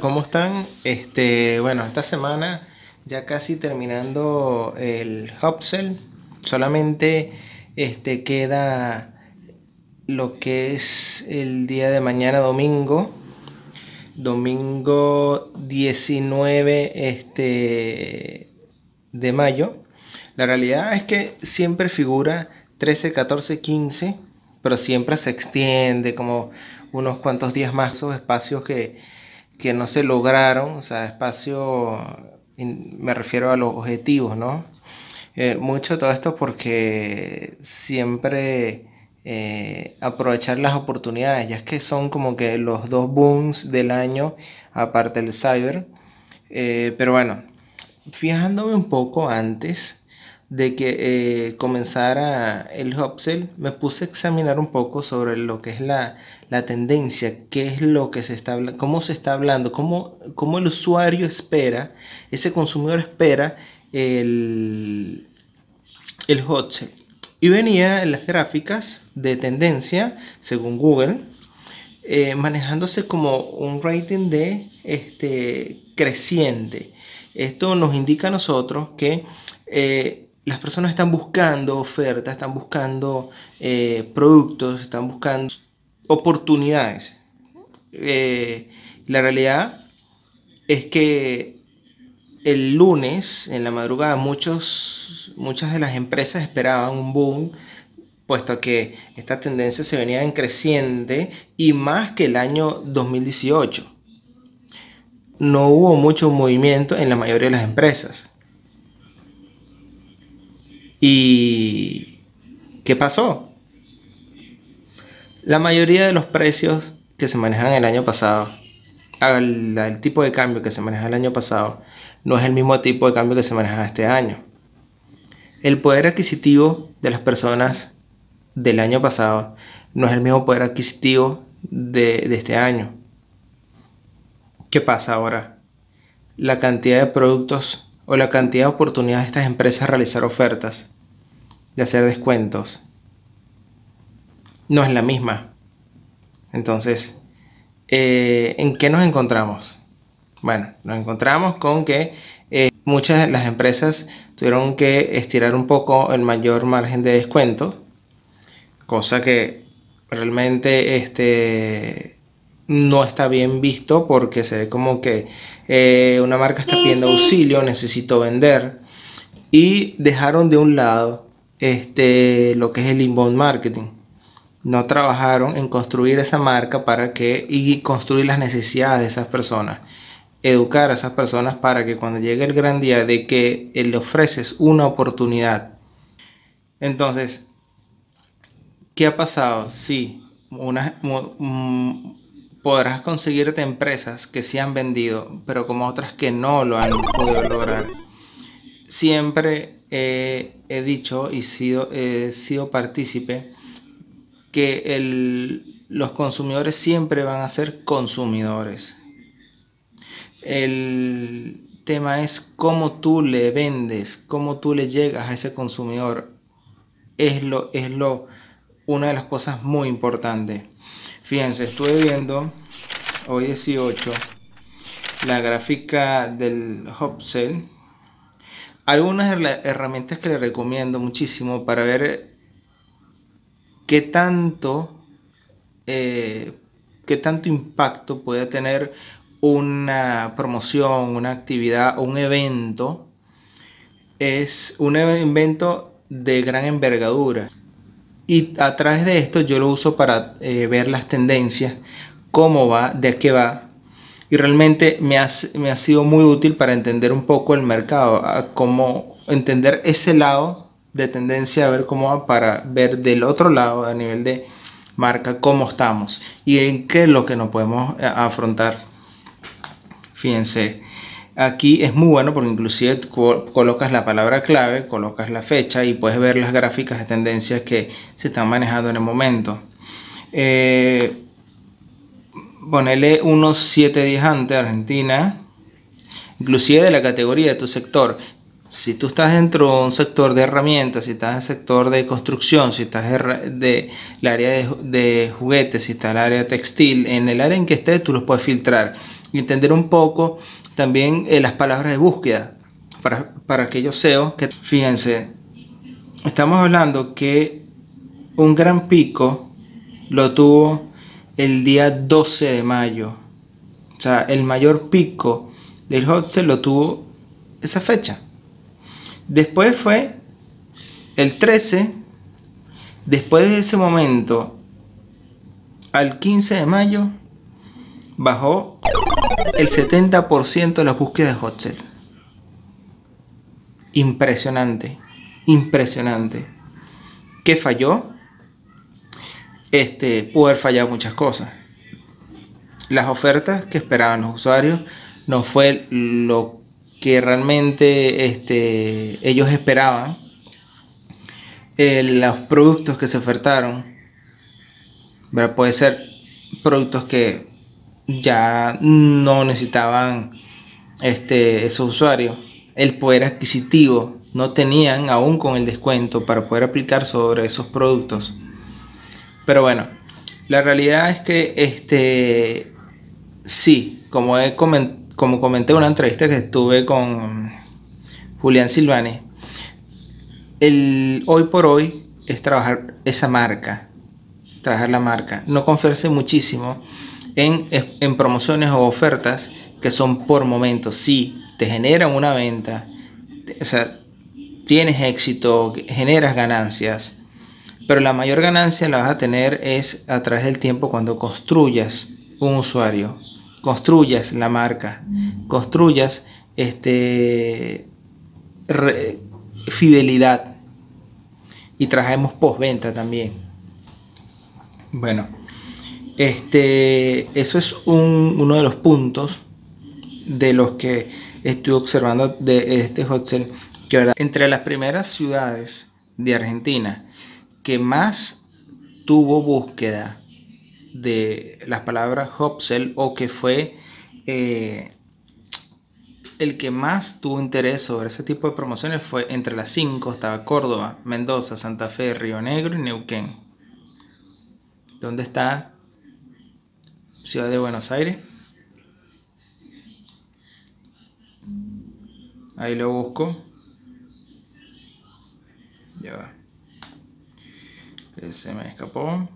¿cómo están? Este, bueno, esta semana ya casi terminando el Hopsell, solamente este, queda lo que es el día de mañana domingo, domingo 19 este, de mayo. La realidad es que siempre figura 13, 14, 15, pero siempre se extiende como unos cuantos días más esos espacios que, que no se lograron, o sea, espacio, me refiero a los objetivos, ¿no? Eh, mucho todo esto porque siempre eh, aprovechar las oportunidades, ya que son como que los dos booms del año, aparte del cyber. Eh, pero bueno, fijándome un poco antes, de que eh, comenzara el upsell, me puse a examinar un poco sobre lo que es la, tendencia, qué es lo que se está hablando, cómo se está hablando, cómo, cómo el usuario espera, ese consumidor espera el, el Y venía en las gráficas de tendencia, según Google, eh, manejándose como un rating de este, creciente. Esto nos indica a nosotros que eh, las personas están buscando ofertas, están buscando eh, productos, están buscando oportunidades. Eh, la realidad es que el lunes, en la madrugada, muchos, muchas de las empresas esperaban un boom, puesto que esta tendencia se venía en creciente y más que el año 2018. No hubo mucho movimiento en la mayoría de las empresas. ¿Y qué pasó? La mayoría de los precios que se manejan el año pasado, el, tipo de cambio que se maneja el año pasado, no es el mismo tipo de cambio que se maneja este año. El poder adquisitivo de las personas del año pasado no es el mismo poder adquisitivo de, este año. ¿Qué pasa ahora? La cantidad de productos o la cantidad de oportunidades de estas empresas realizar ofertas, de hacer descuentos, no es la misma. Entonces, eh, ¿en qué nos encontramos? Bueno, nos encontramos con que eh, muchas de las empresas tuvieron que estirar un poco el mayor margen de descuento, cosa que realmente este, no está bien visto porque se ve como que eh, una marca está pidiendo auxilio, necesito vender y dejaron de un lado este, lo que es el inbound marketing. No trabajaron en construir esa marca para que y construir las necesidades de esas personas. Educar a esas personas para que cuando llegue el gran día de que le ofreces una oportunidad. Entonces, ¿qué ha pasado? Sí, una, podrás conseguirte empresas que sí han vendido, pero como otras que no lo han podido lograr. Siempre he dicho y sido, he sido partícipe que los consumidores siempre van a ser consumidores. El tema es cómo tú le vendes, cómo tú le llegas a ese consumidor. Es lo, es lo, una de las cosas muy importantes. Fíjense, estuve viendo hoy 18 la gráfica del Hopsell. Algunas herramientas que le recomiendo muchísimo para ver qué tanto, eh, qué tanto impacto puede tener una promoción, una actividad o un evento. Es un evento de gran envergadura. Y a través de esto yo lo uso para eh, ver las tendencias, cómo va, de qué va. Y realmente me ha, me ha sido muy útil para entender un poco el mercado, cómo entender ese lado de tendencia, a ver cómo va, para ver del otro lado, a nivel de marca, cómo estamos y en qué es lo que nos podemos eh, afrontar. Fíjense, Aquí es muy bueno porque inclusive colocas la palabra clave, colocas la fecha y puedes ver las gráficas de tendencias que se están manejando en el momento. Eh, ponele unos 7 días antes Argentina, inclusive de la categoría de tu sector. Si tú estás dentro de un sector de herramientas, si estás en el sector de construcción, si estás en el área de, de, juguetes, si estás en el área textil, en el área en que estés, tú los puedes filtrar entender un poco también eh, las palabras de búsqueda para, para aquellos SEO que, fíjense, estamos hablando que un gran pico lo tuvo el día 12 de mayo. O sea, el mayor pico del hot lo tuvo esa fecha. Después fue el 13. Después de ese momento, al 15 de mayo, bajó el 70% de las búsquedas de hot Impresionante, impresionante. ¿Qué falló? Este, pudo haber fallado muchas cosas. Las ofertas que esperaban los usuarios no fue lo que realmente este, ellos esperaban. Eh, los productos que se ofertaron, puede ser productos que ya no necesitaban este, esos usuarios. El poder adquisitivo no tenían aún con el descuento para poder aplicar sobre esos productos. Pero bueno, la realidad es que este sí, como, he como comenté en una entrevista que estuve con Julián Silvani, el hoy por hoy es trabajar esa marca, trabajar la marca, no confiarse muchísimo en, en promociones o ofertas que son por momentos, sí, te generan una venta, o sea, tienes éxito, generas ganancias, pero la mayor ganancia la vas a tener es a través del tiempo cuando construyas un usuario, construyas la marca, construyas este, fidelidad y trabajemos postventa también. Bueno, este, eso es uno de los puntos de los que estoy observando de este hot que entre las primeras ciudades de Argentina que más tuvo búsqueda de las palabras Hopsel o que fue eh, el que más tuvo interés sobre ese tipo de promociones fue entre las cinco estaba Córdoba, Mendoza, Santa Fe, Río Negro y Neuquén. ¿Dónde está Ciudad de Buenos Aires? Ahí lo busco. Ya va se me escapó.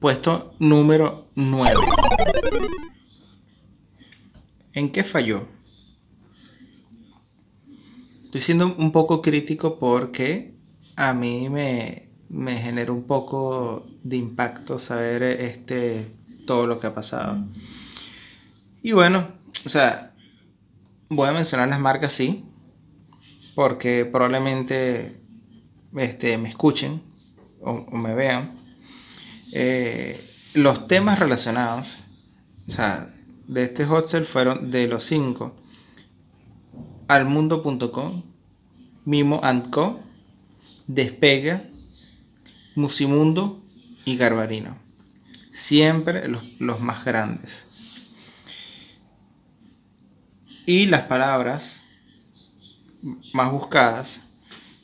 Puesto número 9. ¿En qué falló? Estoy siendo un poco crítico porque a mí me, me genera un poco de impacto saber este, todo lo que ha pasado. Y bueno, o sea, Voy a mencionar las marcas, sí, porque probablemente este, me escuchen o, me vean. Eh, los temas relacionados, o sea, de este hot sale fueron de los cinco: almundo.com, Mimo Co, Despega, Musimundo y Garbarino. Siempre los, los más grandes. Y las palabras más buscadas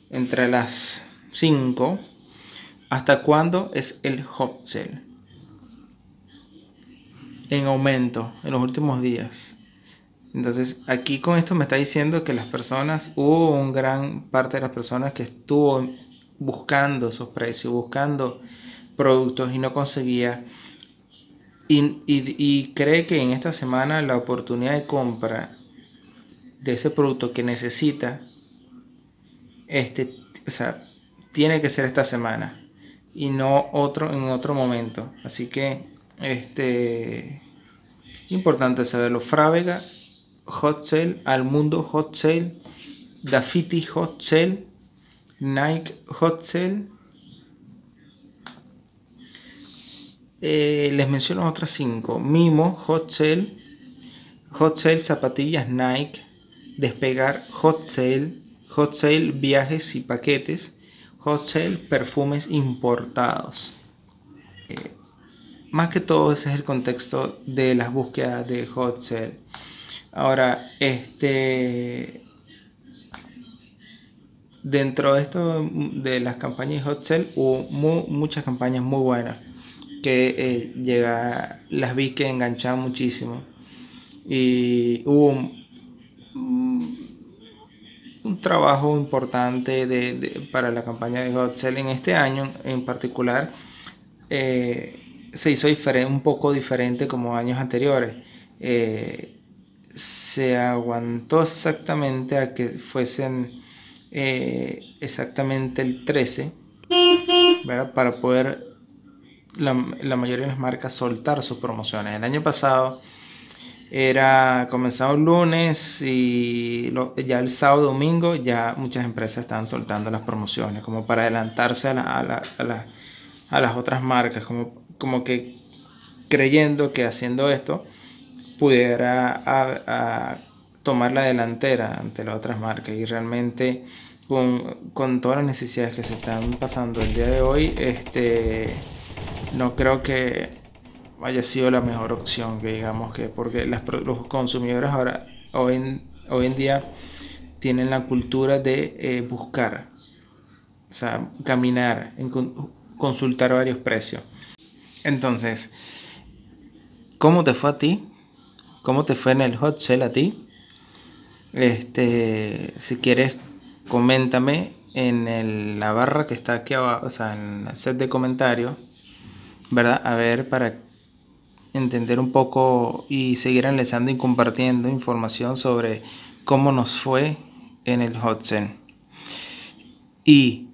entre las 5 hasta cuándo es el hot sale en aumento en los últimos días entonces aquí con esto me está diciendo que las personas hubo un gran parte de las personas que estuvo buscando esos precios buscando productos y no conseguía y, y cree que en esta semana la oportunidad de compra de ese producto que necesita, este, o sea, tiene que ser esta semana y no otro en otro momento. Así que, este, importante saberlo. Frávega, Hot Sale, Al Mundo Hot Sale, Dafiti Hot Sale, Nike Hot Sale. Eh, les menciono otras cinco. Mimo, Hot Sale, Hot Sale, zapatillas Nike, Despegar Hot Sale, Hot Sale Viajes y Paquetes, Hot Sale Perfumes Importados. Eh, más que todo ese es el contexto de las búsquedas de Hot Sale. Ahora, este... dentro de esto de las campañas hot sale hubo muchas campañas muy buenas que eh, llega, las vi que enganchaban muchísimo. Y hubo un, trabajo importante de, para la campaña de hot selling este año en particular eh, se hizo un poco diferente como años anteriores. Eh, se aguantó exactamente a que fuesen eh, exactamente el 13 para poder la, mayoría de las marcas soltar sus promociones. El año pasado era comenzado el lunes y ya el sábado domingo ya muchas empresas estaban soltando las promociones como para adelantarse a, a, las otras marcas como, como que creyendo que haciendo esto pudiera tomar la delantera ante las otras marcas y realmente con, todas las necesidades que se están pasando el día de hoy, este, no creo que haya sido la mejor opción, que digamos que porque los consumidores ahora, hoy en, hoy en día, tienen la cultura de eh, buscar, o sea, caminar, consultar varios precios. Entonces, ¿cómo te fue a ti? ¿Cómo te fue en el hot sale a ti? Este, si quieres, coméntame en la barra que está aquí abajo, o sea, en el set de comentarios, ¿verdad? A ver, para entender un poco y seguir analizando y compartiendo información sobre cómo nos fue en el hot sale. Y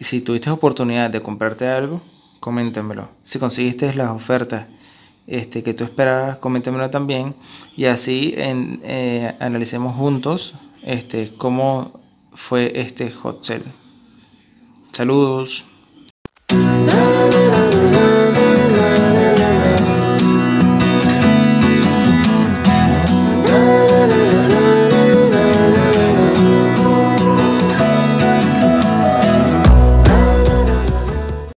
si tuviste oportunidad de comprarte algo, coméntamelo. Si conseguiste las ofertas este, que tú esperabas, coméntamelo también y así en, eh, analicemos juntos este, cómo fue este hot. Saludos.